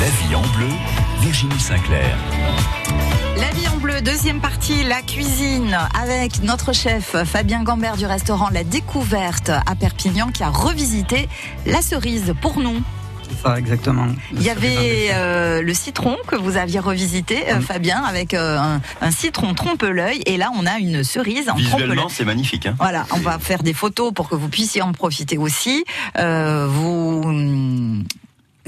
La vie en bleu, Virginie Sinclair. La vie en bleu, deuxième partie, la cuisine, avec notre chef Fabien Gambert du restaurant La Découverte à Perpignan qui a revisité la cerise pour nous. Ça, exactement. Il y avait euh, le citron que vous aviez revisité, euh, Fabien, avec euh, un, un citron trompe-l'œil. Et là, on a une cerise en trompe-l'œil. Visuellement, c'est magnifique. hein. Voilà, on va faire des photos pour que vous puissiez en profiter aussi. Euh, vous hum,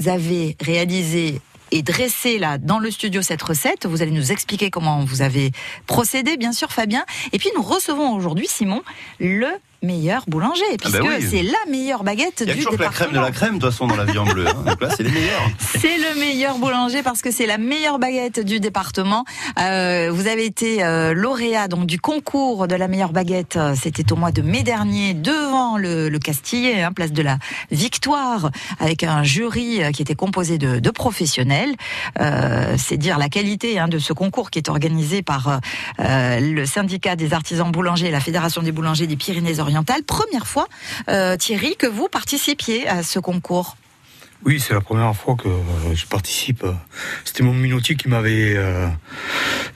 avez réalisé et dressé là dans le studio cette recette. Vous allez nous expliquer comment vous avez procédé, bien sûr, Fabien. Et puis nous recevons aujourd'hui Simon, le meilleur boulanger, puisque bah oui. c'est la meilleure baguette Il y a du toujours la crème de département. la crème, de toute façon, dans la vie en bleu. hein. Donc là, c'est les meilleurs. C'est le meilleur boulanger parce que c'est la meilleure baguette du département. Euh, vous avez été euh, lauréat donc du concours de la meilleure baguette. euh, C'était au mois de mai dernier devant le, le Castillet, hein, place de la Victoire, avec un jury qui était composé de, de professionnels. Euh, c'est dire la qualité hein, de ce concours qui est organisé par le syndicat des artisans boulangers et la fédération des boulangers des Pyrénées-Orientales. Première fois, euh, Thierry, que vous participiez à ce concours. Oui, c'est la première fois que euh, je participe. C'était mon minotier qui m'avait euh,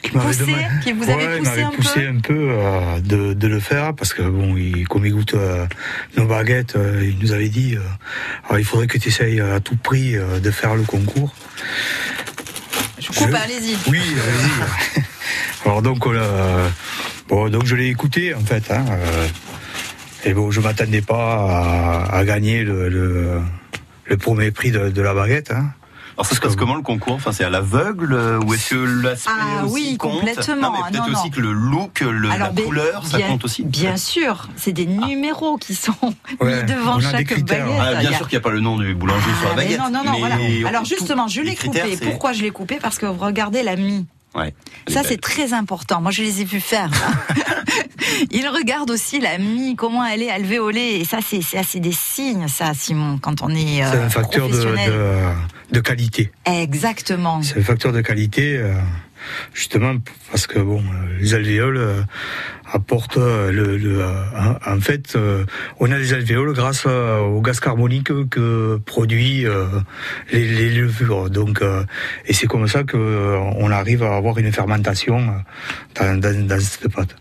qui m'avait Poussé, demandé- qui vous avait Ouais, poussé un poussé peu un peu euh, de, de le faire parce que bon, il, comme il goûte euh, nos baguettes, il nous avait dit alors, il faudrait que tu essayes à tout prix de faire le concours. Je coupe, Je- allez-y. Oui, allez-y. Alors donc, on a- bon, donc je l'ai écouté en fait. hein, et bon, je m'attendais pas à, à gagner le, le, le premier prix de, de la baguette. hein. Alors, ça se passe comment le concours? Enfin, c'est à l'aveugle euh, ou est-ce que l'aspect Ah aussi oui, compte? complètement. Non, mais peut-être non. aussi que le look, le, la ben, couleur, ça bien- compte aussi. Bien sûr, c'est des numéros qui sont Ouais, mis devant on a des chaque baguette. Ah, bien a- sûr qu'il n'y a pas le nom du boulanger sur la Ah, baguette. non, non, non, mais voilà. Alors justement, je l'ai coupé. c'est- Pourquoi je l'ai coupé? Parce que regardez la mie. Ouais. Ça, est c'est très important. Moi, je les ai vus faire. Il regarde aussi la mie, comment elle est alvéolée. Et ça, c'est des signes, ça, Simon, quand on est, euh, C'est un facteur de, professionnel. de, de qualité. Exactement. C'est un facteur de qualité, euh, justement parce que bon, euh, les alvéoles euh, apportent euh, le, le, euh, en fait, euh, on a des alvéoles grâce euh, au gaz carbonique que produit euh, les, les levures. Donc, euh, et c'est comme ça que euh, on arrive à avoir une fermentation euh, dans, dans, dans cette pâte.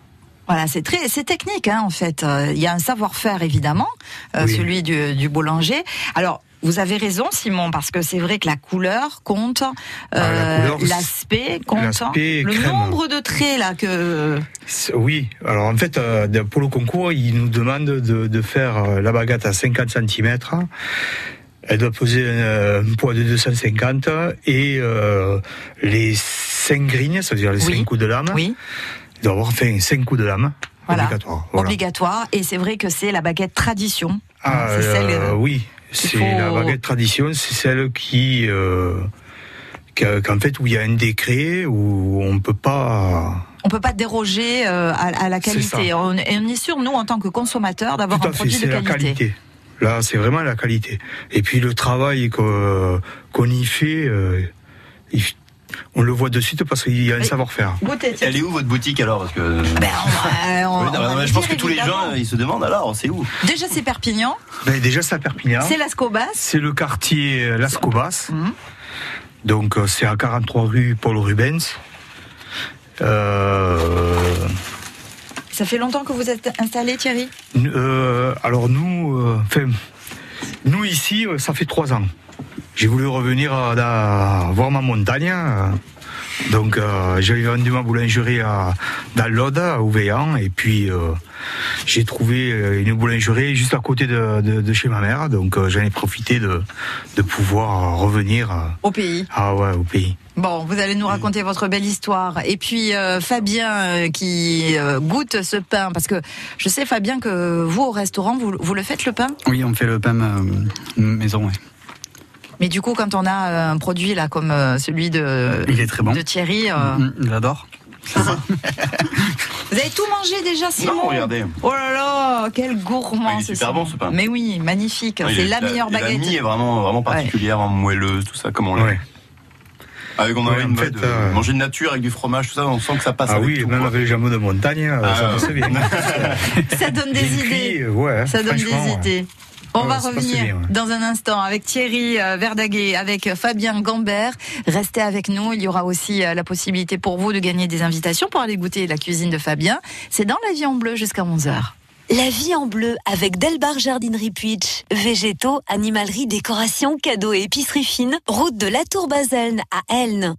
Voilà, c'est très, c'est technique hein, en fait. Euh, Il y a un savoir-faire évidemment, euh, Oui. celui du, du boulanger. Alors. Vous avez raison, Simon, parce que c'est vrai que la couleur compte, Ah, euh, l'aspect compte, l'aspect le crème. nombre de traits là que. Oui, alors en fait, pour le concours, ils nous demandent de, de faire la baguette à 50 cm. Elle doit peser euh, un poids de 250 et euh, les 5 grignes, c'est-à-dire les Oui. 5 coups de lame, Oui, il doit avoir fait 5 coups de lame Voilà. obligatoire. Voilà. obligatoire. Et c'est vrai que c'est la baguette tradition. Ah, c'est celle. euh, euh, oui, c'est faut- la baguette tradition, c'est celle qui, euh, que- qu'en fait où il y a un décret où on peut pas. On peut pas déroger euh, à, à la qualité. On, et on est sûr, nous, en tant que consommateurs, d'avoir un fait, produit de la qualité. qualité. Là, c'est vraiment la qualité. Et puis le travail qu'on y fait, euh, il- on le voit de suite parce qu'il y a un savoir-faire. Elle est où votre boutique alors Parce que. Ben, on va- on- Oui, on non, va mais le je pense dire, que tous les gens ils se demandent alors c'est où? Déjà, c'est Perpignan, Ben, déjà, c'est à Perpignan. c'est Las Cobas. C'est le quartier Las Cobas. Mhm. Donc, euh, c'est à 43 rue Paul Rubens. Euh, Ça fait longtemps que vous êtes installé, Thierry? euh, alors, nous, euh, enfin, nous ici, ça fait trois ans. J'ai voulu revenir voir ma montagne. Donc, euh, j'avais vendu ma boulangerie à, dans l'Aude, à Ouvéan, et puis euh, j'ai trouvé euh, une boulangerie juste à côté de, de- de chez ma mère. Donc, euh, j'en ai profité de, de pouvoir revenir Au pays. ah ouais, au pays. Bon, vous allez nous raconter votre belle histoire. Et puis euh, Fabien euh, qui euh, goûte ce pain, parce que je sais Fabien que vous au restaurant, vous, vous le faites le pain? Oui, on fait le pain euh, maison, ouais. Mais du coup, quand on a euh, un produit là comme euh, celui de, Il est très bon. de Thierry, euh, Mm, J'adore. vous avez tout mangé déjà, Simon Non, regardez. Oh là là, quel gourmand Ah, il est ce super bon, ce pain. Mais oui, magnifique. Oui, c'est la meilleure et La baguette. mie est vraiment, vraiment particulière, vraiment moelleuse, tout ça, comme on l'a. Ouais. Avec on a Ouais, une en fait, de euh, manger de nature avec du fromage, tout ça, on sent que ça passe Ah avec oui, tout. même quoi. avec les jameaux de montagne, Ah, ça ouais. passe bien. Ça donne des idées. cuit, ouais, Ça donne des ouais. idées. On va revenir dans un instant avec Thierry euh, Verdaguet, avec Fabien Gambert. Restez avec nous. Il y aura aussi euh, la possibilité pour vous de gagner des invitations pour aller goûter la cuisine de Fabien. C'est dans la vie en bleu jusqu'à 11h. La vie en bleu avec Delbar Jardinerie Puitch. Végétaux, animalerie, décoration, cadeaux et épicerie fine. Route de la Tour Baselne à Elne.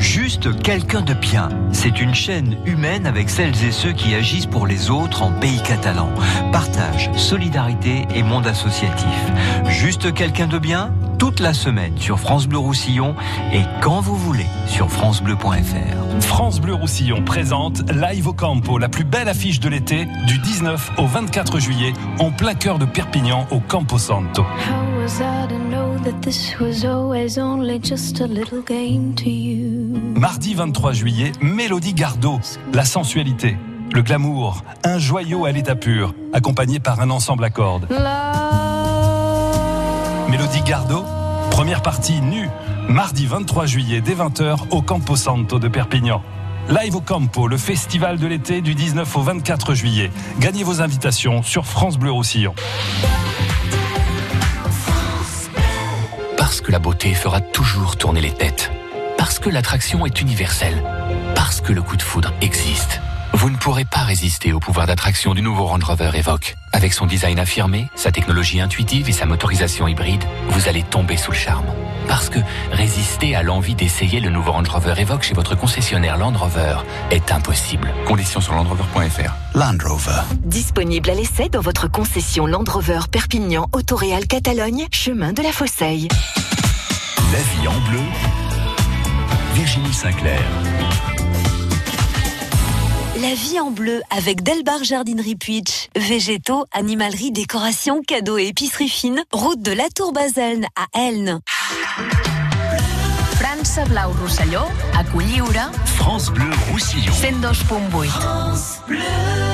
Juste quelqu'un de bien. C'est une chaîne humaine avec celles et ceux qui agissent pour les autres en pays catalan. Partage, solidarité et monde associatif. Juste quelqu'un de bien? Toute la semaine sur France Bleu Roussillon et quand vous voulez sur francebleu.fr. France Bleu Roussillon présente Live au Campo, la plus belle affiche de l'été, du 19 au 24 juillet, en plein cœur de Perpignan, au Campo Santo. How was I to know that this was always only just a little game to you? Mardi 23 juillet, Mélodie Gardot, la sensualité, le glamour, un joyau à l'état pur, accompagné par un ensemble à cordes. Mélodie Gardot, première partie nue, mardi 23 juillet dès 20h au Campo Santo de Perpignan. Live au Campo, le festival de l'été du 19 au 24 juillet. Gagnez vos invitations sur France Bleu Roussillon. Parce que la beauté fera toujours tourner les têtes. Parce que l'attraction est universelle. Parce que le coup de foudre existe. Vous ne pourrez pas résister au pouvoir d'attraction du nouveau Range Rover Evoque. Avec son design affirmé, sa technologie intuitive et sa motorisation hybride, vous allez tomber sous le charme. Parce que résister à l'envie d'essayer le nouveau Range Rover Evoque chez votre concessionnaire Land Rover est impossible. Conditions sur landrover.fr. Land Rover. Disponible à l'essai dans votre concession Land Rover Perpignan Autoréal Catalogne, chemin de la Fosseille. La vie en bleu. Virginie Sinclair. La vie en bleu avec Delbar Jardinerie Puitch. Végétaux, animalerie, décoration, cadeaux et épicerie fine. Route de la Tour Baselne à Elne. França Blau Rosselló, a Colliure, France Bleu Roussillon. 102.8. entre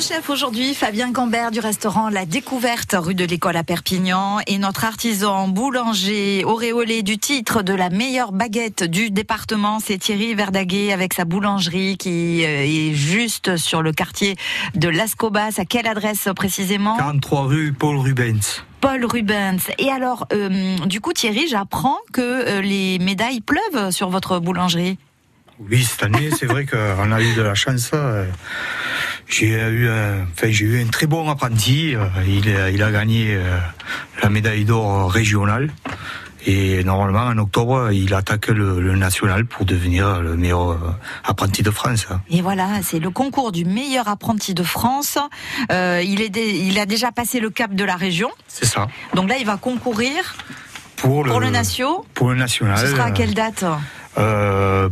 Notre chef aujourd'hui, Fabien Cambert du restaurant La Découverte, rue de l'École à Perpignan, et notre artisan boulanger auréolé du titre de la meilleure baguette du département, c'est Thierry Verdaguet avec sa boulangerie qui euh, est juste sur le quartier de Lascobas. À quelle adresse précisément? 43 rue Paul Rubens. Paul Rubens. Et alors, euh, du coup, Thierry, j'apprends que euh, les médailles pleuvent sur votre boulangerie. Oui, cette année, c'est vrai qu'on a eu de la chance. euh, J'ai eu, un- enfin, j'ai eu un très bon apprenti. euh, Il, a- il a gagné euh, la médaille d'or régionale. Et normalement, en octobre, il attaque le, le national pour devenir le meilleur euh, apprenti de France. hein. Et voilà, c'est le concours du meilleur apprenti de France. Euh, il, est dé- il a déjà passé le cap de la région. C'est ça. Donc là, il va concourir Pour le, pour le Natio. Pour le national. Ce sera à euh, quelle date? Euh,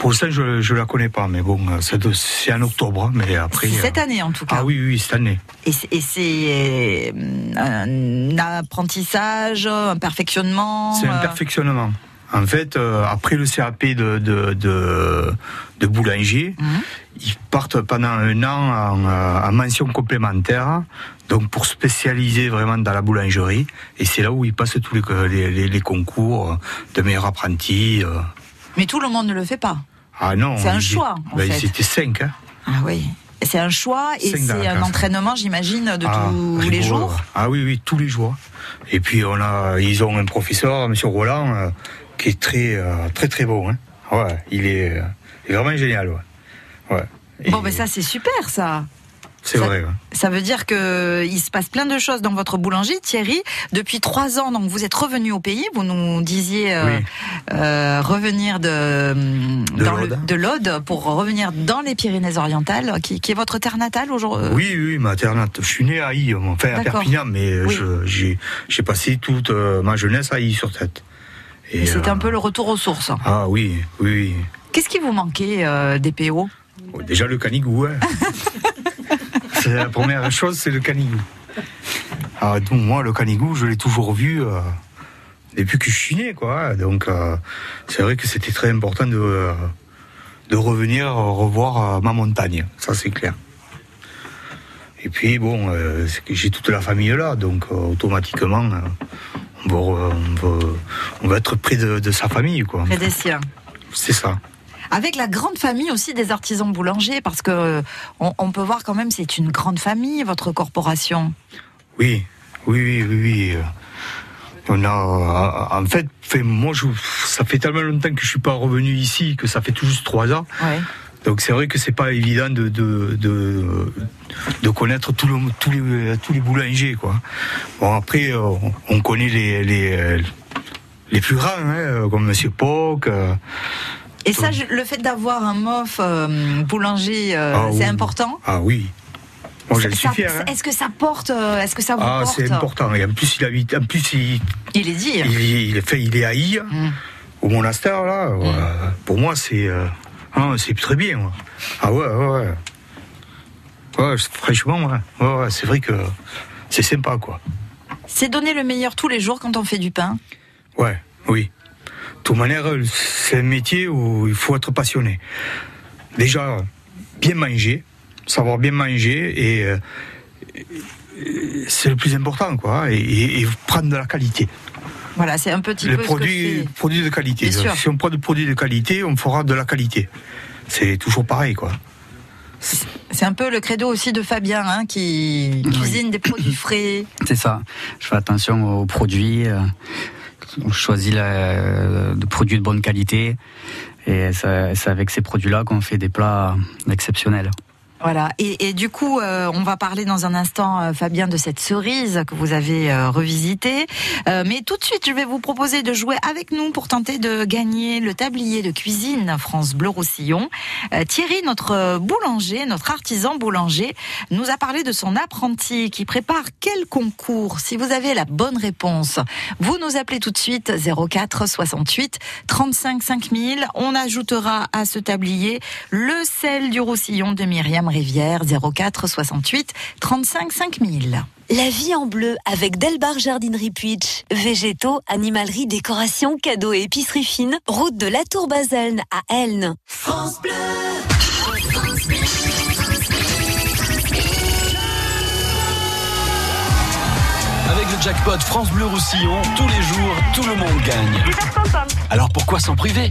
Pour ça, je ne la connais pas, mais bon, c'est de- c'est en octobre. Mais après. Cette euh, année en tout cas. Ah oui, oui, cette année. Et c'est- euh, un apprentissage, un perfectionnement. C'est un euh, perfectionnement. En fait, euh, après le CAP de, de, de, de boulanger, Mhm. ils partent pendant un an en, euh, en mention complémentaire, donc pour spécialiser vraiment dans la boulangerie. Et c'est là où ils passent tous les, les, les- les concours de meilleurs apprentis. euh. Mais tout le monde ne le fait pas. Ah non. C'est un choix. Ils étaient cinq. Hein. Ah oui. C'est un choix et c'est un entraînement, j'imagine, de Ah, tous les jours. Ah oui, oui, tous les jours. Et puis on a, ils ont un professeur, M. Roland, euh, qui est très, euh, très, très bon. hein. Ouais, il est, euh, il est vraiment génial. Ouais. Bon, ben ça, c'est super, ça. C'est vrai. ouais. Ça veut dire que il se passe plein de choses dans votre boulangerie, Thierry. Depuis trois ans, donc vous êtes revenu au pays. Vous nous disiez euh, Oui. euh, revenir de De l'Aude. de l'Aude pour revenir dans les Pyrénées-Orientales, qui, qui est votre terre natale aujourd'hui. Oui, oui, ma terre nat- Je suis né à Haï, enfin à. Perpignan, mais euh, Oui. j'ai passé toute euh, ma jeunesse à Haï sur tête. Et euh, un peu le retour aux sources. Ah oui, oui. Qu'est-ce qui vous manquait euh, des PO Oh, Déjà le canigou, hein. c'est la première chose, c'est le canigou. Ah, donc, moi, le canigou, je l'ai toujours vu euh, depuis que je suis né, quoi. Donc, euh, c'est vrai que c'était très important de, euh, de revenir revoir ma montagne, ça c'est clair. Et puis, bon, j'ai toute la famille là, donc automatiquement, on, va, on, va, on va être près de, de sa famille, quoi. Près des siens. C'est ça. Avec la grande famille aussi des artisans boulangers, parce que euh, on, on peut voir quand même c'est une grande famille votre corporation. Oui, oui, oui, oui. oui. euh, On a, en fait, fait, moi, je, ça fait tellement longtemps que je suis pas revenu ici que ça fait tout juste trois ans. Ouais. Donc c'est vrai que c'est pas évident de de, de, de connaître tout le, tous les tous les boulangers quoi. Bon après euh, on connaît les les, euh, les plus grands hein, comme Monsieur Poc. euh, Et ça, je- le fait d'avoir un mof euh, boulanger, euh, Ah, c'est oui. important. Ah oui. Moi j'en suis fier. hein. Est-ce que ça porte euh, Est-ce que ça vous Ah porte c'est important. Et en plus il habite, en plus il Il est dit. il, est- il est fait, il est à Haï, Mm. au monastère là. euh, pour moi c'est euh, ah, c'est très bien. moi. Ah ouais ouais ouais. Ouais, c'est- franchement ouais, ouais, ouais, c'est vrai que c'est sympa quoi. C'est donner le meilleur tous les jours quand on fait du pain. Ouais, oui. De toute manière, c'est un métier où il faut être passionné. Déjà, bien manger, savoir bien manger, et, euh, et c'est le plus important, quoi. Et, et- et prendre de la qualité. Voilà, c'est un petit Les peu produits, ce que produits de qualité. Bien sûr. Si on prend des produits de qualité, on fera de la qualité. C'est toujours pareil, quoi. c'est. C'est un peu le credo aussi de Fabien, hein, qui cuisine des produits frais. C'est ça. Je fais attention aux produits. euh, On choisit la- des produits de bonne qualité. Et c'est avec ces produits-là qu'on fait des plats exceptionnels. Voilà. Et, et du coup, euh, on va parler dans un instant, euh, Fabien, de cette cerise que vous avez euh, revisitée. Euh, mais tout de suite, je vais vous proposer de jouer avec nous pour tenter de gagner le tablier de cuisine France Bleu Roussillon. Euh, Thierry, notre boulanger, notre artisan boulanger, nous a parlé de son apprenti qui prépare quel concours? Si vous avez la bonne réponse, vous nous appelez tout de suite 04 68 35 5000. On ajoutera à ce tablier le sel du Roussillon de Myriam Rivière 04 68 35 5000. La vie en bleu avec Delbar Jardinerie Puitch. Végétaux, animalerie, décoration, cadeaux et épicerie fine. Route de la Tour Baselne à Elne. France Bleu. Avec le jackpot France Bleu Roussillon, tous les jours, tout le monde gagne. Alors pourquoi s'en priver?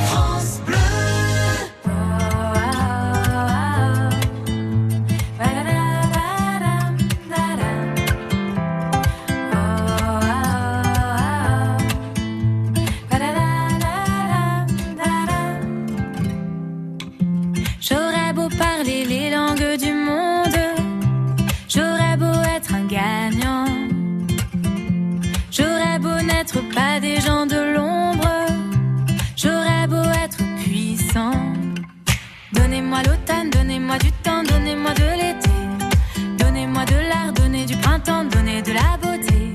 Donnez de la beauté,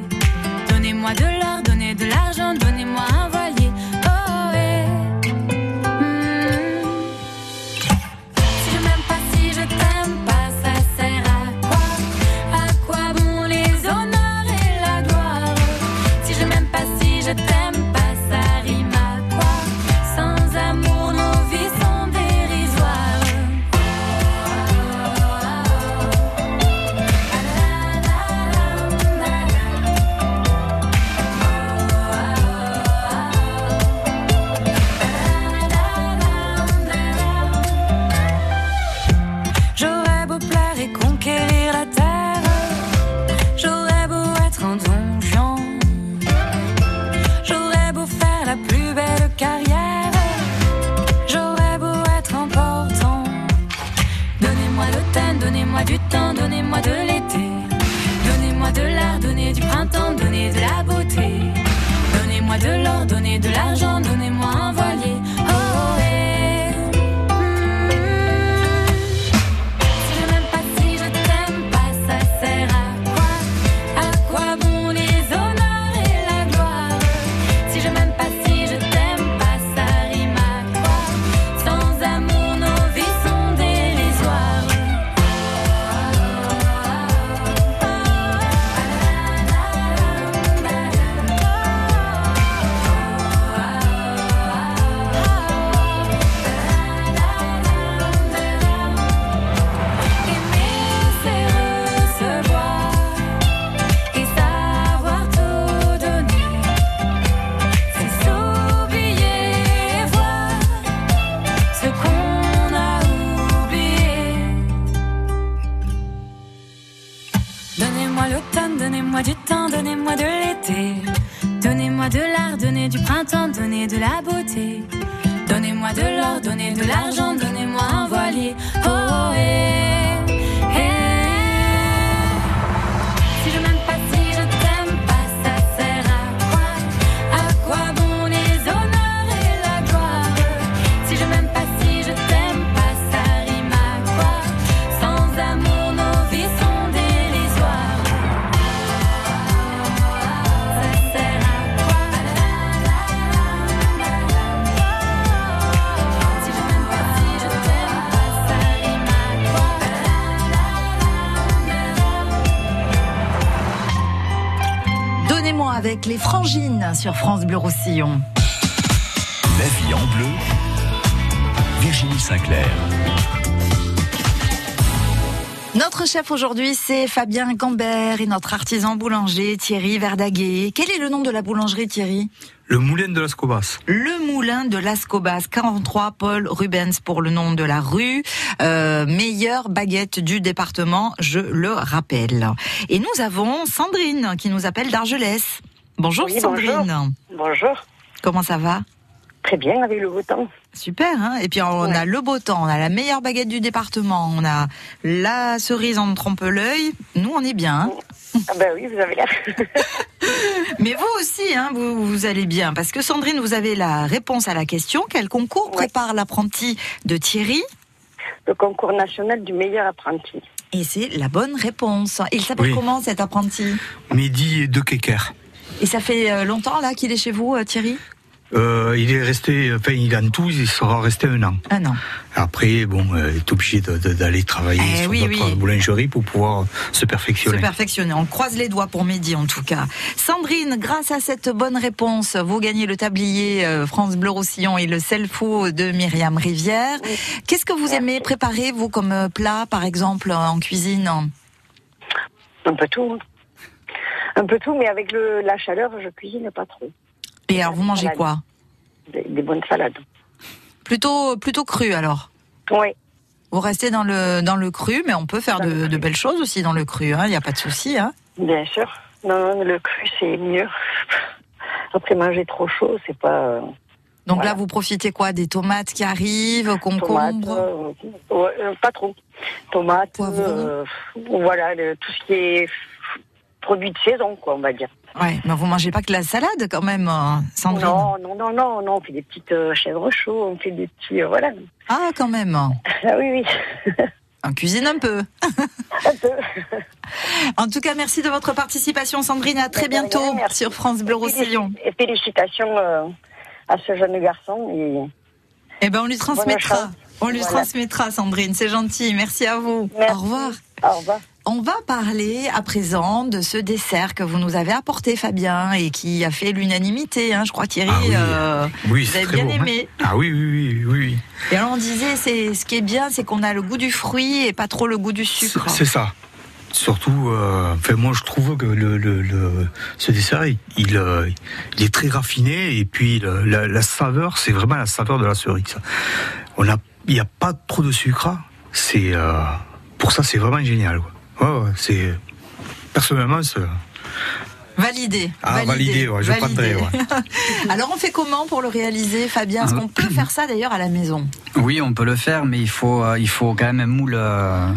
donnez-moi de l'or, donnez de l'argent, donnez-moi un Donnez-moi de l'art, donnez du printemps, donnez de la beauté. Donnez-moi de l'or, donnez de l'argent, donnez-moi avec les frangines sur France Bleu Roussillon. La vie en bleu. Virginie Sinclair. Notre chef aujourd'hui, c'est Fabien Gambert et notre artisan boulanger Thierry Verdaguet. Quel est le nom de la boulangerie Thierry? Le moulin de Las Cobas. Le moulin de Las Cobas, 43 Paul Rubens pour le nom de la rue. Euh, meilleure baguette du département, je le rappelle. Et nous avons Sandrine qui nous appelle d'Argelès. Bonjour Oui, Sandrine. bonjour. Bonjour. Comment ça va? Très bien avec le beau temps. Super, hein et puis on a le beau temps, on a la meilleure baguette du département, on a la cerise en trompe-l'œil. Nous, on est bien. Hein Ah ben oui, vous avez l'air. Mais vous aussi, hein, vous, vous allez bien. Parce que Sandrine, vous avez la réponse à la question. Quel concours prépare l'apprenti de Thierry? Le concours national du meilleur apprenti. Et c'est la bonne réponse. Il s'appelle Oui. comment cet apprenti? Mehdi de Keker. Et ça fait euh, longtemps là qu'il est chez vous, euh, Thierry Euh, il est resté, enfin, il en tout, il sera resté un an. Un an. Après, bon, euh, il est obligé d'aller travailler Eh sur oui, d'autres oui. boulangeries pour pouvoir se Se perfectionner. perfectionner. On croise les doigts pour Mehdi en tout cas. Sandrine, grâce à cette bonne réponse, vous gagnez le tablier euh, France Bleu Roussillon et le selfo de Myriam Rivière. Qu'est-ce que vous aimez préparer, vous, comme plat, par exemple, en cuisine? Un peu tout. Un peu tout, mais avec le, la chaleur, je cuisine pas trop. Et alors, vous mangez quoi Des, des bonnes salades. Plutôt, plutôt cru alors Oui. Vous restez dans le, dans le cru, mais on peut faire de, de belles choses aussi dans le cru, hein, il n'y a pas de souci. Hein. Bien sûr. Non, non, le cru, c'est mieux. Après, manger trop chaud, c'est pas. euh, Donc Voilà. là, vous profitez quoi? Des tomates qui arrivent, tomates, concombres? euh, ouais, euh, pas trop. Tomates, euh, voilà, le- tout ce qui est produit de saison, quoi, on va dire. Ouais, mais vous mangez pas que la salade quand même, euh, Sandrine Non, non, non, non, non, on fait des petites euh, chèvres chauds, on fait des petits, euh, voilà. Ah, quand même. Ah oui, oui. On cuisine un peu. en tout cas, merci de votre participation, Sandrine. À très bientôt sur France Bleu Roussillon. Et félicitations euh, à ce jeune garçon. Et... Eh ben, on lui transmettra. On lui Voilà. transmettra, Sandrine. C'est gentil. Merci à vous. Au revoir. Au revoir. On va parler à présent de ce dessert que vous nous avez apporté, Fabien, et qui a fait l'unanimité. hein. Je crois, Thierry, Ah oui. euh, Oui, vous avez bien bon, hein. aimé. Ah oui, oui, oui, oui. Et alors, on disait, c'est ce qui est bien, c'est qu'on a le goût du fruit et pas trop le goût du sucre. C'est ça. Surtout, euh, enfin, moi je trouve que le, le, le- ce dessert, il, il, euh, il est très raffiné et puis la, la saveur, c'est vraiment la saveur de la cerise. On a, il n'y a pas trop de sucre. C'est euh, pour ça, c'est vraiment génial. quoi. Ouais, ouais, c'est personnellement, c'est Validé. Ah, validé, ouais, je validé. prendrai, ouais. Alors, on fait comment pour le réaliser, Fabien? Est-ce qu'on peut faire ça d'ailleurs à la maison? Oui, on peut le faire, mais il faut, euh, il faut quand même un moule euh,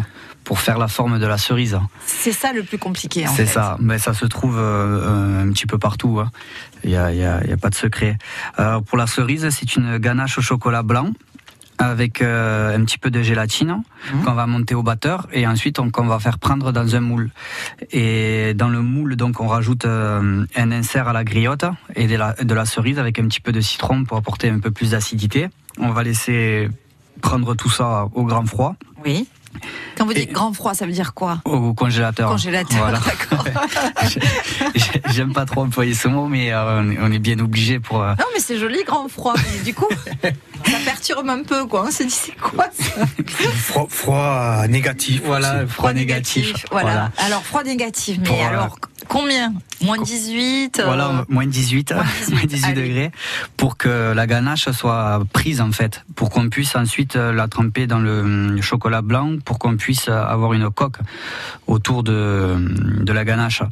pour faire la forme de la cerise. C'est ça le plus compliqué, en C'est ça, mais ça se trouve euh, un petit peu partout. hein. Il n'y a, y a- il y a pas de secret. Euh, pour la cerise, c'est une ganache au chocolat blanc avec euh, un petit peu de gélatine qu'on va monter au batteur et ensuite on, qu'on va faire prendre dans un moule. Et dans le moule, donc, on rajoute euh, un insert à la griotte et de la, de la cerise avec un petit peu de citron pour apporter un peu plus d'acidité. On va laisser prendre tout ça au grand froid. Oui. Quand vous dites grand froid, ça veut dire quoi Au congélateur. Congélateur, Voilà. d'accord. J'aime pas trop employer ce mot, mais euh, on est- bien obligé pour. euh, Non, mais c'est joli, grand froid. Mais du coup, ça perturbe un peu, quoi. On se dit, c'est quoi ça froid, froid négatif. Voilà, froid négatif. Voilà. Alors, froid négatif, mais Pour, euh, alors, combien Moins 18 euh, Voilà, moins 18, moins 18 degrés, pour que la ganache soit prise en fait, pour qu'on puisse ensuite euh, la tremper dans le hum, chocolat blanc, pour qu'on puisse euh, avoir une coque autour de, de la ganache.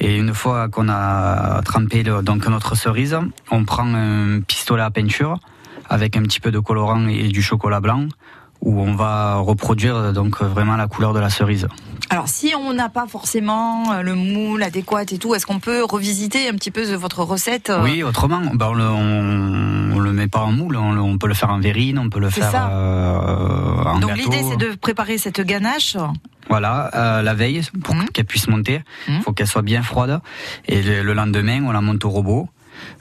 Et une fois qu'on a trempé le- donc notre cerise, on prend un pistolet à peinture avec un petit peu de colorant et du chocolat blanc, où on va reproduire donc vraiment la couleur de la cerise. Alors, si on n'a pas forcément euh, le moule adéquat et tout, est-ce qu'on peut revisiter un petit peu votre recette euh, Oui, autrement, ben, on, le, on, on le met pas en moule, on, le- on peut le faire en verrine, on peut le faire euh, en Donc, l'idée, c'est de préparer cette ganache. Voilà, euh, la veille, pour Mmh. qu'elle puisse monter, il faut qu'elle soit bien froide. Et le lendemain, on la monte au robot.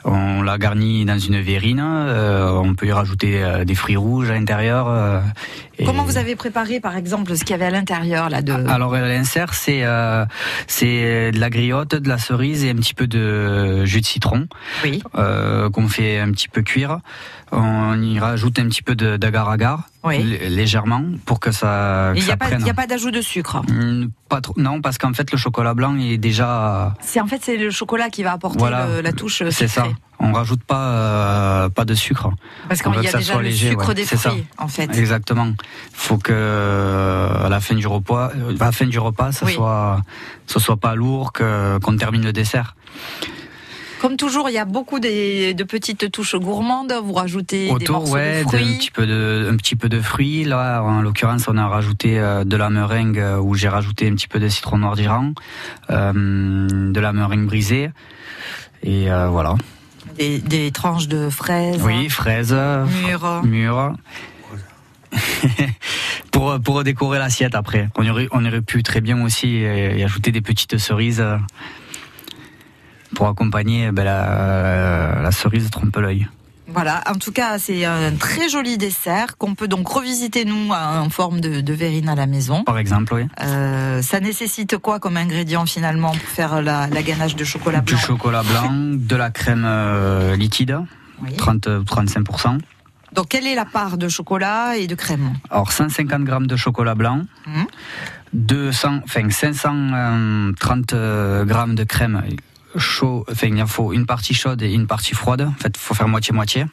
On la garnit dans une verrine. euh, on peut y rajouter euh, des fruits rouges à l'intérieur. euh, et- Comment vous avez préparé, par exemple, ce qu'il y avait à l'intérieur là de alors l'insert c'est euh, c'est de la griotte, de la cerise et un petit peu de jus de citron oui. euh, qu'on fait un petit peu cuire. On y rajoute un petit peu de- d'agar-agar Oui. lé- légèrement pour que ça, que Il n'y ça a, a pas d'ajout de sucre. Hmm, Pas trop, non, parce qu'en fait le chocolat blanc est déjà C'est en fait c'est le chocolat qui va apporter voilà, le- la touche C'est ça. On rajoute pas euh, pas de sucre. Parce qu'il y a que ça déjà soit le léger, sucre ouais, des ça. fruits, en fait. Exactement. Faut que euh, à la fin du repas, euh, à la fin du repas, ça Oui. soit, ce soit pas lourd, que qu'on termine le dessert. Comme toujours, il y a beaucoup des- de petites touches gourmandes. Vous rajoutez des Autour, morceaux ouais, de un fruits. petit peu de, un petit peu de fruits. Là, en l'occurrence, on a rajouté euh, de la meringue euh, où j'ai rajouté un petit peu de citron noir d'Iran, euh, de la meringue brisée. Et euh, voilà. Des, des tranches de fraises. Oui, fraises. Mûres. Mûres. pour, pour décorer l'assiette après. On aurait, on aurait pu très bien aussi y ajouter des petites cerises pour accompagner ben, la, la cerise trompe-l'œil. Voilà, en tout cas, c'est un très joli dessert qu'on peut donc revisiter, nous, en forme de, de verrine à la maison. Par exemple, oui. Euh, ça nécessite quoi comme ingrédient finalement pour faire la, la ganache de chocolat Du blanc chocolat blanc, de la crème euh, liquide, 30 ou 35%. Donc, quelle est la part de chocolat et de crème Alors 150 grammes de chocolat blanc, Mhm. 200, enfin 530 euh, grammes de crème chaud. Enfin, il faut une partie chaude et une partie froide. En fait, il faut faire moitié-moitié.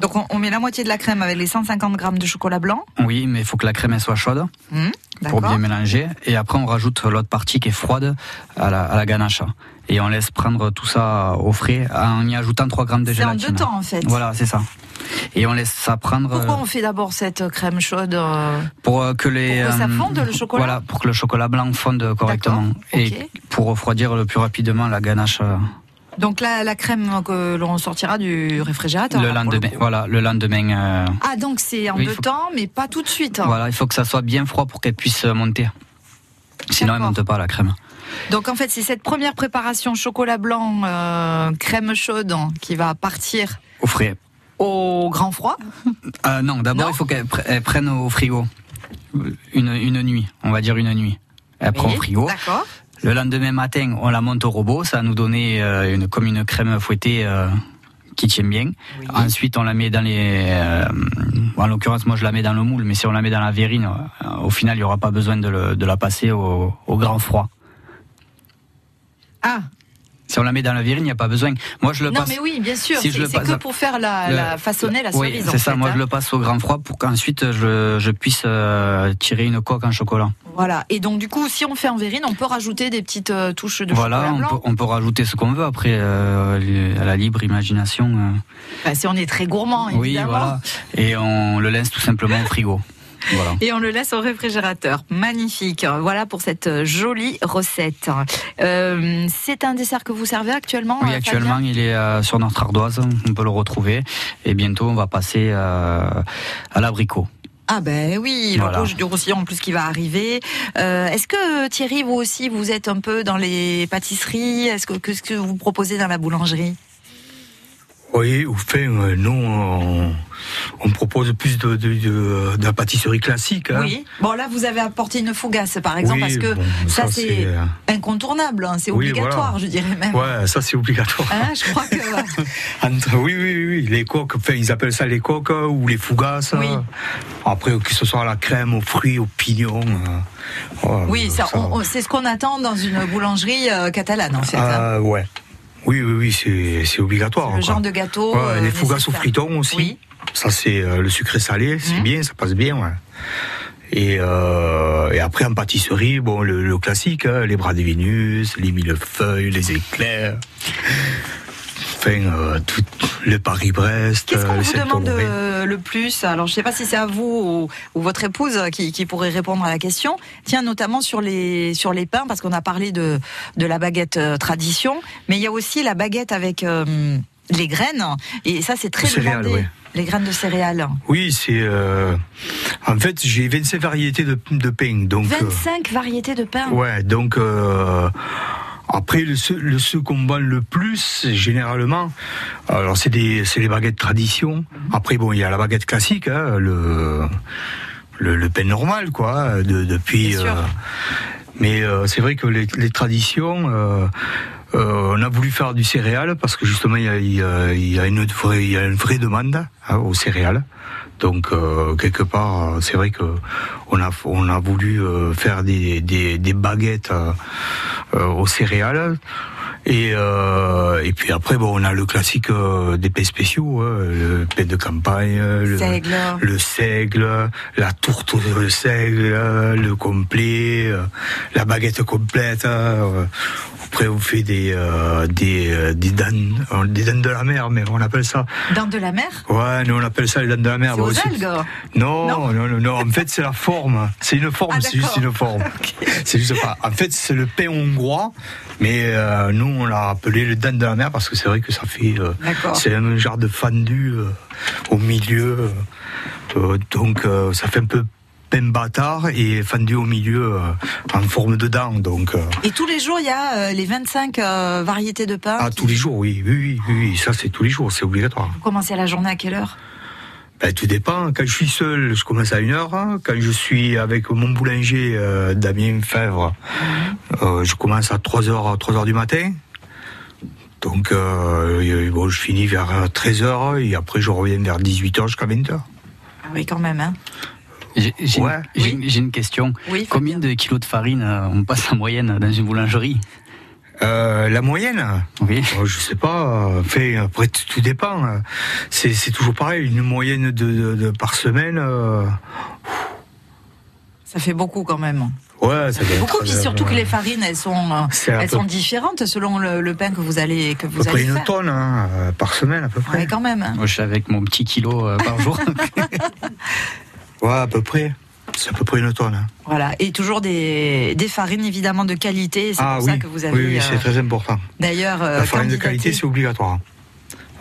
Donc, on, on met la moitié de la crème avec les 150 grammes de chocolat blanc. Oui, mais il faut que la crème elle soit chaude Mhm, pour bien mélanger. Et après, on rajoute l'autre partie qui est froide à la, à la ganache. Et on laisse prendre tout ça au frais en y ajoutant 3 grammes de C'est en gélatine. deux temps, en fait. Voilà, c'est ça. Et on laisse ça prendre. Pourquoi euh, on fait d'abord cette crème chaude euh, pour euh, que les Pour que ça fonde, le chocolat Voilà, pour que le chocolat blanc fonde correctement et pour refroidir le plus rapidement la ganache Donc, la, la crème que l'on sortira du réfrigérateur. le pour lendemain. Voilà, le lendemain. euh, Ah, donc c'est en Oui, deux faut- temps, mais pas tout de suite. hein. Voilà, il faut que ça soit bien froid pour qu'elle puisse monter. Sinon, elle monte pas la crème. Donc en fait, c'est cette première préparation chocolat blanc, euh, crème chaude qui va partir Au frais. au grand froid. Euh, non, d'abord il faut qu'elle pr- elle prenne au frigo une, une nuit, on va dire une nuit. Elle prend au frigo. D'accord. Le lendemain matin, on la monte au robot. Ça va nous donner euh, une, comme une crème fouettée euh, qui tient bien. Ensuite, on la met dans les. euh, en l'occurrence, moi, je la mets dans le moule, mais si on la met dans la verrine, au final, il n'y aura pas besoin de, le- de la passer au, au grand froid. Ah. Si on la met dans la verrine, il n'y a pas besoin. Moi, je le non passe. mais oui, bien sûr. si c'est que pour faire la, le- la façonner la Oui, cerise. en c'est ça. fait, Moi, hein. je le passe au grand froid pour qu'ensuite je, je puisse euh, tirer une coque en chocolat. Voilà. Et donc du coup, si on fait en verrine, on peut rajouter des petites euh, touches de voilà, chocolat blanc. peut, on peut rajouter ce qu'on veut après, euh, à la libre imagination. euh. Enfin, si on est très gourmand, Oui, évidemment. voilà. Et on le laisse tout simplement au frigo. Voilà. Et on le laisse au réfrigérateur. Magnifique. Voilà pour cette euh, jolie recette. Euh, c'est un dessert que vous servez actuellement Oui, euh, actuellement, Fabien il est euh, sur notre ardoise. On peut le retrouver. Et bientôt, on va passer euh, à l'abricot. Ah ben oui, le Voilà. rouge du Roussillon en plus qui va arriver. Euh, Est-ce que Thierry, vous aussi, vous êtes un peu dans les pâtisseries? Est-ce que qu'est-ce que vous proposez dans la boulangerie? Oui, enfin, euh, nous, on, on propose plus de, de, de, de la pâtisserie classique. hein. Oui. Bon là, vous avez apporté une fougasse par exemple Oui, parce que bon, ça, ça, c'est euh, incontournable, hein, c'est Oui, obligatoire, voilà. je dirais même. Ouais, ça c'est obligatoire. Hein, je crois que Entre- oui, oui, oui, les coques, enfin, ils appellent ça les coques euh, ou les fougasses. Oui. Après, que ce soit à la crème, aux fruits, aux pignons. euh, ouais, oui, ça, ça- c'est ce qu'on attend dans une boulangerie euh, catalane en fait. hein. Euh, ouais. Oui, oui, oui, c'est obligatoire. Le quoi. genre de gâteau. Ouais, euh, les fougasses au friton aussi. Ça, c'est euh, le sucré salé, c'est Mhm. bien, ça passe bien. Ouais. Et, euh, et après, en pâtisserie, bon, le, le classique, hein, les bras de Vénus, les millefeuilles, les éclairs. Enfin, euh, tout, le Paris-Brest, Qu'est-ce qu'on euh, vous demande euh, le plus? Alors, je ne sais pas si c'est à vous ou, ou votre épouse qui, qui pourrait répondre à la question. Tiens, notamment sur les sur les pains, parce qu'on a parlé de de la baguette tradition, mais il y a aussi la baguette avec euh, les graines, et ça c'est très Céréales, demandé. Les graines de céréales. Oui, c'est. euh, en fait, j'ai 25 variétés de, de pain. Donc, euh, 25 variétés de pain. Ouais, donc euh, après le le ce qu'on vend le plus généralement, alors c'est des c'est les baguettes tradition. Après bon, il y a la baguette classique, hein, le, le le pain normal quoi, de, depuis. Euh, mais euh, c'est vrai que les, les traditions. euh, euh, on a voulu faire du céréal parce que justement il y a, il y a- il y a une vraie il y a une vraie demande hein, aux céréales. Donc euh, quelque part, euh, c'est vrai que on a on a voulu euh, faire des, des, des baguettes euh, euh, aux céréales. Et, euh, et puis après, bon, on a le classique euh, des pains spéciaux, hein, le pain de campagne, le Seigle. le seigle, la tourte au seigle, le complet, euh, la baguette complète. euh, Après, on fait des, euh, des, euh, des dents, euh, des dents de la mer, mais on appelle ça. Dans de la mer? Ouais, nous on appelle ça les dents de la mer. C'est bah, aux algues Non, non, non, non, En fait, c'est la forme. C'est une forme, Ah, c'est juste une forme. C'est juste pas. En fait, c'est le pain hongrois, mais euh, nous, on l'a appelé le dent de la mer parce que c'est vrai que ça fait. euh, c'est un genre de fendu euh, au milieu. euh, donc, ça fait un peu pain bâtard et fendu au milieu euh, en forme de dent. Donc, euh, Et tous les jours, il y a euh, les 25 euh, variétés de pain. ah, tous les jours, oui, oui, oui, oui, oui, ça c'est tous les jours, c'est obligatoire. Vous commencez la journée à quelle heure? Ben, tout dépend. Quand je suis seul, je commence à une heure. Quand je suis avec mon boulanger, euh, Damien Fèvre, euh, je commence à 3h, 3h du matin. Donc, euh, bon, je finis vers 13h et après je reviens vers 18h jusqu'à 20h. Ah oui, quand même. Hein. J'ai une question. Oui, Combien de kilos de farine on passe en moyenne dans une boulangerie? Euh, la moyenne Oui. Oh, Je sais pas. euh, Fait, après, tout tout dépend. euh, C'est c'est toujours pareil. Une moyenne de, de- de- par semaine. euh, Ça fait beaucoup quand même. ouais, ça être, Beaucoup, puis euh, surtout que les farines, elles sont, euh, à elles peu- sont différentes selon le, le pain que vous allez que à vous peu près une tonne hein, euh, par semaine à peu près. Ouais, quand même. hein. Moi, je suis avec mon petit kilo euh, par jour. Ouais, à peu près. C'est à peu près une tonne. hein. Voilà, et toujours des, des farines évidemment de qualité. C'est Ah pour oui, ça que vous avez. oui, oui, euh, c'est très important. D'ailleurs, euh, la farine de qualité, c'est obligatoire.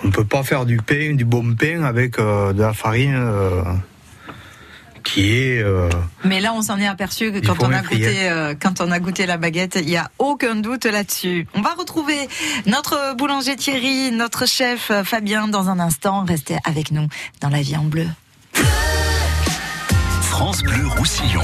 On ne peut pas faire du pain, du bon pain avec euh, de la farine euh, qui est. euh, Mais là, on s'en est aperçu que quand on a goûté, quand on a goûté la baguette, il n'y a aucun doute là-dessus. On va retrouver notre boulanger Thierry, notre chef Fabien dans un instant. Restez avec nous dans la vie en bleu. France Bleu Roussillon.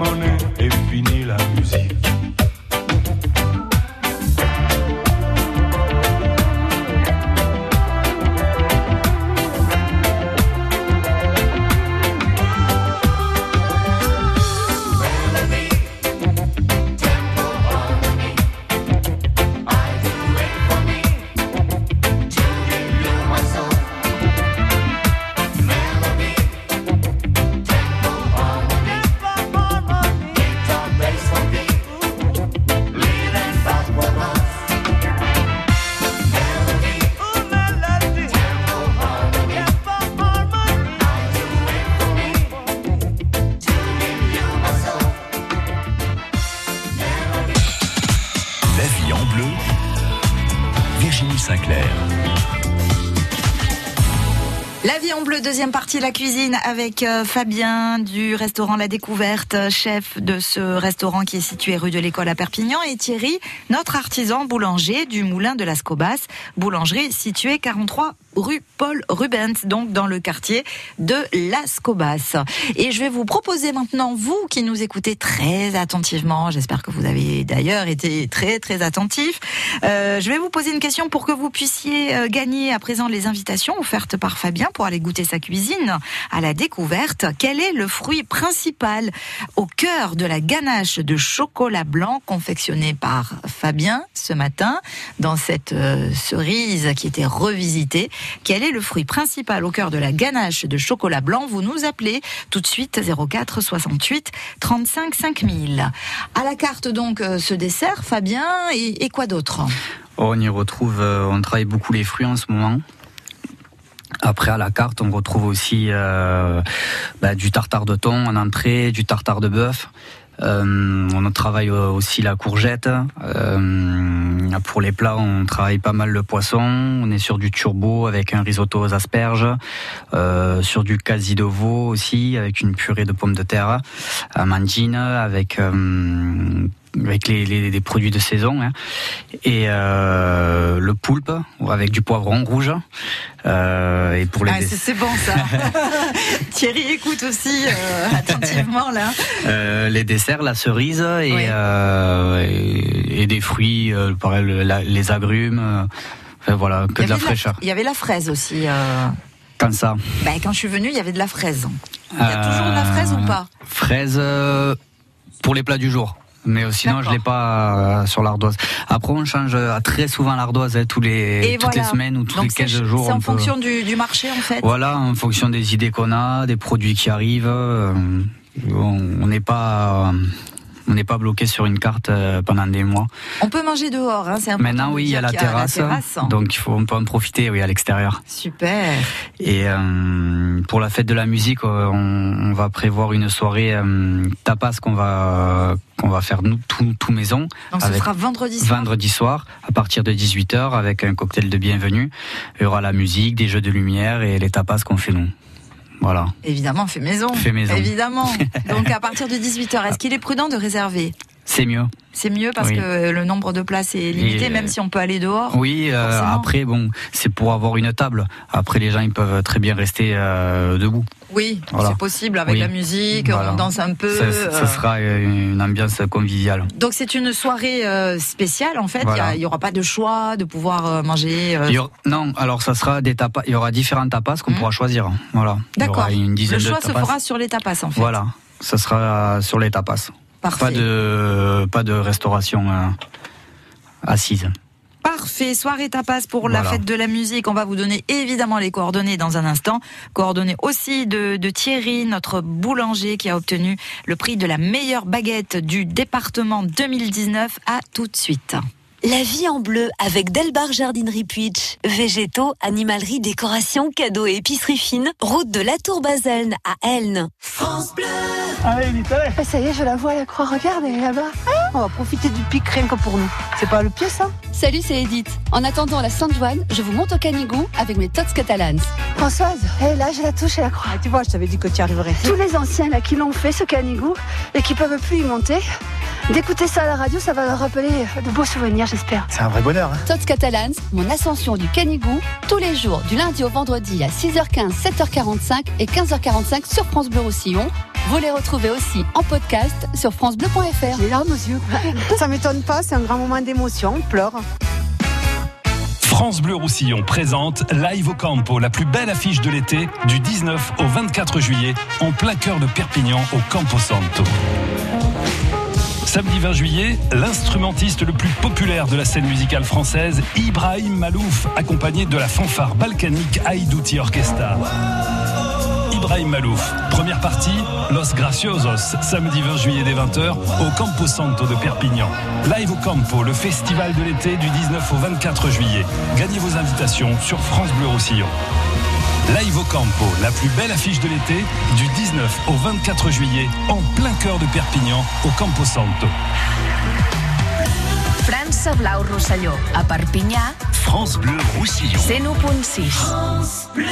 money. Deuxième partie, la cuisine avec euh, Fabien du restaurant La Découverte, chef de ce restaurant qui est situé rue de l'École à Perpignan, et Thierry, notre artisan boulanger du Moulin de Las Cobas, boulangerie située 43 rue Paul Rubens, donc dans le quartier de Las Cobas. Et je vais vous proposer maintenant, vous qui nous écoutez très attentivement, j'espère que vous avez d'ailleurs été très très attentifs, euh, je vais vous poser une question pour que vous puissiez euh, gagner à présent les invitations offertes par Fabien pour aller goûter sa cuisine à la découverte. Quel est le fruit principal au cœur de la ganache de chocolat blanc confectionnée par Fabien ce matin dans cette euh, cerise qui était revisitée quel est le fruit principal au cœur de la ganache de chocolat blanc Vous nous appelez tout de suite 04 68 35 5000. À la carte donc euh, ce dessert, Fabien, et, quoi d'autre? On y retrouve, euh, on travaille beaucoup les fruits en ce moment. Après, à la carte, on retrouve aussi euh, bah, du tartare de thon en entrée, du tartare de bœuf. Euh, on travaille euh, aussi la courgette. Euh, pour les plats, on travaille pas mal le poisson. On est sur du turbo avec un risotto aux asperges. Sur du quasi de veau aussi avec une purée de pommes de terre. Amandine avec avec les, les, les, produits de saison hein. et euh, le poulpe avec du poivron rouge euh, et pour les ah, c'est bon ça. Thierry écoute aussi euh, attentivement là. Les desserts la cerise et, oui. Et, et, des fruits pareil, la, les agrumes enfin, voilà que de la fraîcheur. il y avait la fraise aussi quand ça. Ben, quand je suis venu il y avait de la fraise. Il y a toujours de la fraise ou pas? fraise pour les plats du jour mais sinon je l'ai pas euh, sur l'ardoise. Après on change euh, très souvent l'ardoise hein, tous les Et toutes voilà. les semaines ou tous Donc les 15 jours. C'est en on fonction du, du, marché en fait. Voilà, en fonction des idées qu'on a, des produits qui arrivent. Euh, on n'est pas on n'est pas bloqué sur une carte euh, pendant des mois. On peut manger dehors, hein, c'est Maintenant, oui, il y a la, terrasse, la terrasse, donc il faut, on peut en profiter, oui, à l'extérieur. Super. Et euh, pour la fête de la musique, on, on va prévoir une soirée euh, tapas qu'on va qu'on va faire nous tout, tout maison. Donc ce sera vendredi soir. Vendredi soir, à partir de 18h, avec un cocktail de bienvenue. Il y aura la musique, des jeux de lumière et les tapas qu'on fait nous. Voilà. Évidemment, fait maison. Fait maison. Évidemment. Donc à partir de 18h, est-ce qu'il est prudent de réserver? C'est mieux. C'est mieux parce oui. que le nombre de places est limité, Et même si on peut aller dehors. Oui, euh, après, bon, c'est pour avoir une table. Après, les gens, ils peuvent très bien rester euh, debout. Oui, voilà. c'est possible avec oui. la musique, voilà. on danse un peu. Ça, ça sera une ambiance conviviale. Donc c'est une soirée euh, spéciale en fait. Voilà. Il n'y aura pas de choix de pouvoir euh, manger. Aura, non, alors ça sera des tapas. Il y aura différents tapas qu'on mmh. pourra choisir. Voilà. D'accord. Le choix se fera sur les tapas en fait. Voilà, ça sera sur les tapas. Parfait. Pas de, pas de restauration euh, assise. Parfait, soirée tapas pour voilà. la fête de la musique. On va vous donner évidemment les coordonnées dans un instant. Coordonnées aussi de, de, Thierry, notre boulanger qui a obtenu le prix de la meilleure baguette du département 2019. À tout de suite. La vie en bleu avec Delbar Jardinerie Puitch. Végétaux, animalerie, décoration, cadeaux et épicerie fine. Route de la Tour Baselne à Elne. France Bleu. Allez, vite, allez. Ah, ça y est, je la vois, la croix. Regarde, elle est là-bas. Ah, on va profiter du pic rien que pour nous. C'est pas le pied, ça Salut, c'est Edith. En attendant la Sainte-Joanne, je vous monte au Canigou avec mes tots catalans. Françoise, hey, là, je la touche et la croix. Ah, tu vois, je t'avais dit que tu y arriverais. Tous les anciens là qui l'ont fait, ce Canigou, et qui peuvent plus y monter, d'écouter ça à la radio, ça va leur rappeler de beaux souvenirs, j'espère. C'est un vrai bonheur. Hein. Tots Catalans, mon ascension du Canigou, tous les jours, du lundi au vendredi à 6h15, 7h45 et 15h45 sur France Bleu Roussillon. Vous les retrouvez aussi en podcast sur FranceBleu.fr. Les larmes aux yeux. ça m'étonne pas, c'est un grand moment d'émotion, on pleure. France Bleu Roussillon présente Live au Campo, la plus belle affiche de l'été, du 19 au 24 juillet, en plein cœur de Perpignan, au Campo Santo. Samedi 20 juillet, l'instrumentiste le plus populaire de la scène musicale française, Ibrahim Malouf, accompagné de la fanfare balkanique Aïdouti Orchestra. Ibrahim Malouf, première partie, Los Graciosos, samedi 20 juillet dès 20h, au Campo Santo de Perpignan. Live au Campo, le festival de l'été du 19 au 24 juillet. Gagnez vos invitations sur France Bleu Roussillon. Live au Campo, la plus belle affiche de l'été, du 19 au 24 juillet, en plein cœur de Perpignan, au Campo Santo. França Blau Rosselló. A Perpinyà, France Bleu Roussillon. 101.6. France Bleu.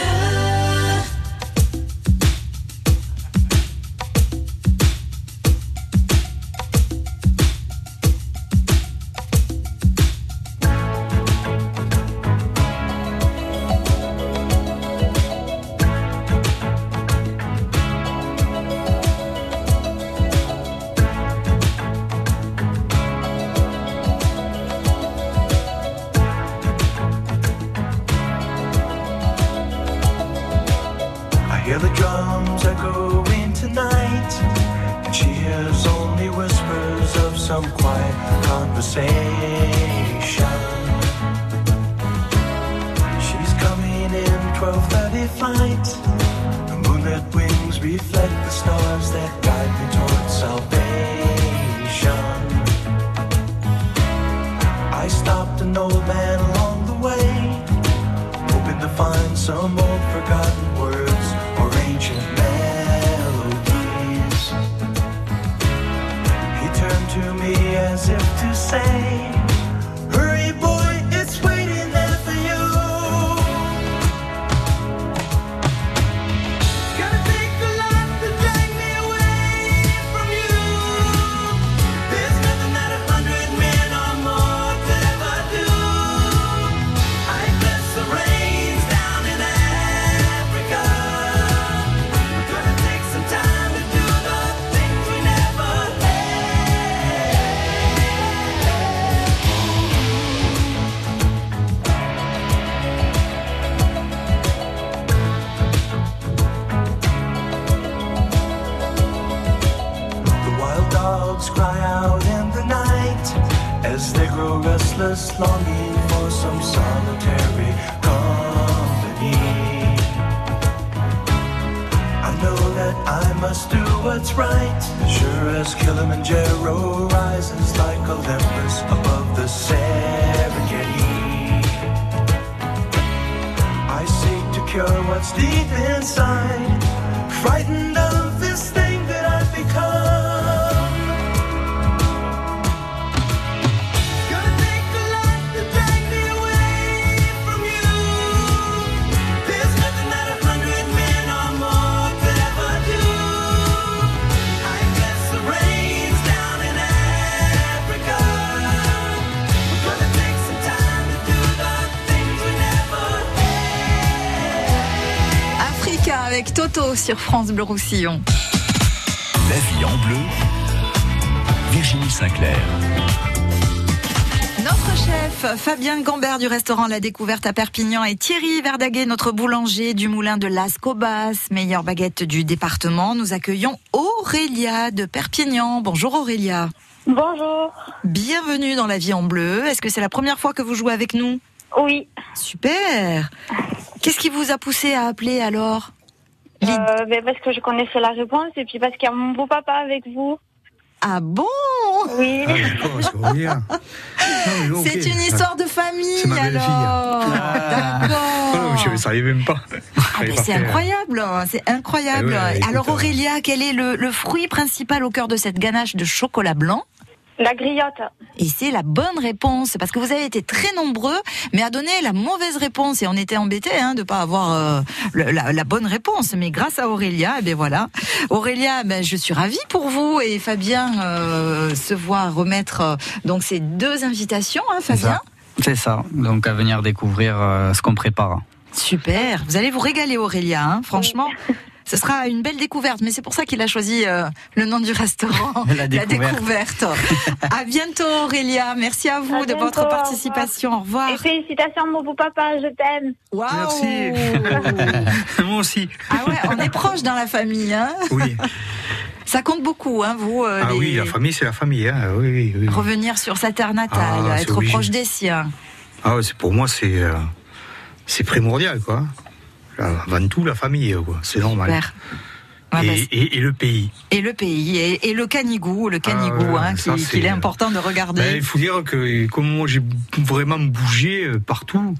Sur France Bleu Roussillon. La vie en bleu. Virginie Sinclair. Notre chef, Fabien Gambert du restaurant La Découverte à Perpignan et Thierry Verdaguet, notre boulanger du moulin de Las Cobas, meilleure baguette du département. Nous accueillons Aurélia de Perpignan. Bonjour Aurélia. Bonjour. Bienvenue dans La Vie en Bleu. Est-ce que c'est la première fois que vous jouez avec nous? Oui. Super. Qu'est-ce qui vous a poussé à appeler alors? Euh, ben, parce que je connaissais la réponse et puis parce qu'il y a mon beau papa avec vous. Ah bon? Oui. C'est une histoire de famille C'est ma belle-fille. alors. D'accord. Oh, je ne savais même pas. Ah, mais c'est incroyable, c'est incroyable. Eh ouais, écoute, Alors euh, Aurélia, quel est le, le fruit principal au cœur de cette ganache de chocolat blanc? La griotte. Et c'est la bonne réponse, parce que vous avez été très nombreux, mais à donner la mauvaise réponse. Et on était embêtés hein, de pas avoir euh, le- la, la bonne réponse. Mais grâce à Aurélia, eh bien voilà. Aurélia, ben, je suis ravie pour vous et Fabien euh, se voit remettre euh, donc ces deux invitations, hein, C'est Fabien. ça. C'est ça. Donc à venir découvrir euh, ce qu'on prépare. Super, vous allez vous régaler Aurélia, hein, franchement. Ce sera une belle découverte, mais c'est pour ça qu'il a choisi euh, le nom du restaurant, La découverte. à bientôt Aurélia, merci à vous À de bientôt, votre au revoir. participation. Au revoir. Et félicitations mon beau papa, je t'aime. Waouh Moi aussi. Ah ouais, on est proche dans la famille. Hein Oui. Ça compte beaucoup, hein, vous. euh, Ah les- oui, la famille, c'est la famille. Hein. Oui, oui, oui. Revenir sur sa terre natale, Ah, être obligé. proche des siens. Ah ouais, c'est pour moi, c'est euh, c'est primordial, quoi. Avant tout, la famille. C'est normal. Super. Ouais, bah, et, et- et le pays. Et le pays, et, et le canigou, le canigou, Ah ouais, hein, qu'il est important de regarder. Ben, il faut dire que comme moi j'ai vraiment bougé euh, partout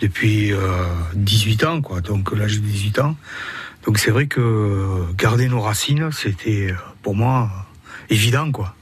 depuis euh, 18 ans, quoi. Donc l'âge de 18 ans. Donc c'est vrai que euh, garder nos racines, c'était euh, pour moi euh, évident, quoi.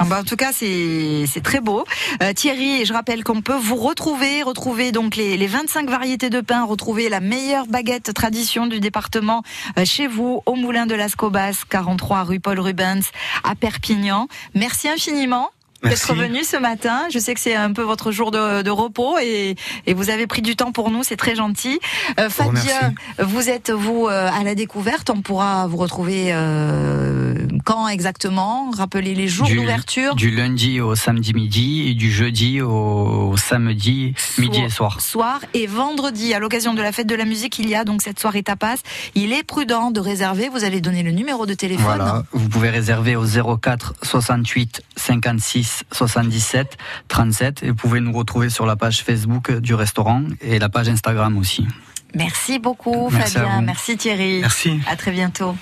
Ah bah, en tout cas, c'est très beau. Euh, Thierry, je rappelle qu'on peut vous retrouver, retrouver donc les, les 25 variétés de pain, retrouver la meilleure baguette tradition du département euh, chez vous, au Moulin de las Cobas, 43 rue Paul Rubens, à Perpignan. Merci infiniment. D'être venu ce matin. Je sais que c'est un peu votre jour de, de repos et, et vous avez pris du temps pour nous, c'est très gentil. Euh. Fabien, vous êtes vous euh, à la découverte. On pourra vous retrouver euh, quand exactement? Rappelez les jours d'ouverture? du lundi au samedi midi et du jeudi au samedi midi et soir. soir et vendredi à l'occasion de la fête de la musique il y a donc cette soirée tapas il est prudent de réserver vous allez donner le numéro de téléphone Voilà, vous pouvez réserver au 04 68 56 77 37 et vous pouvez nous retrouver sur la page Facebook du restaurant et la page Instagram aussi. merci beaucoup Merci Fabien. merci Thierry. Merci. à très bientôt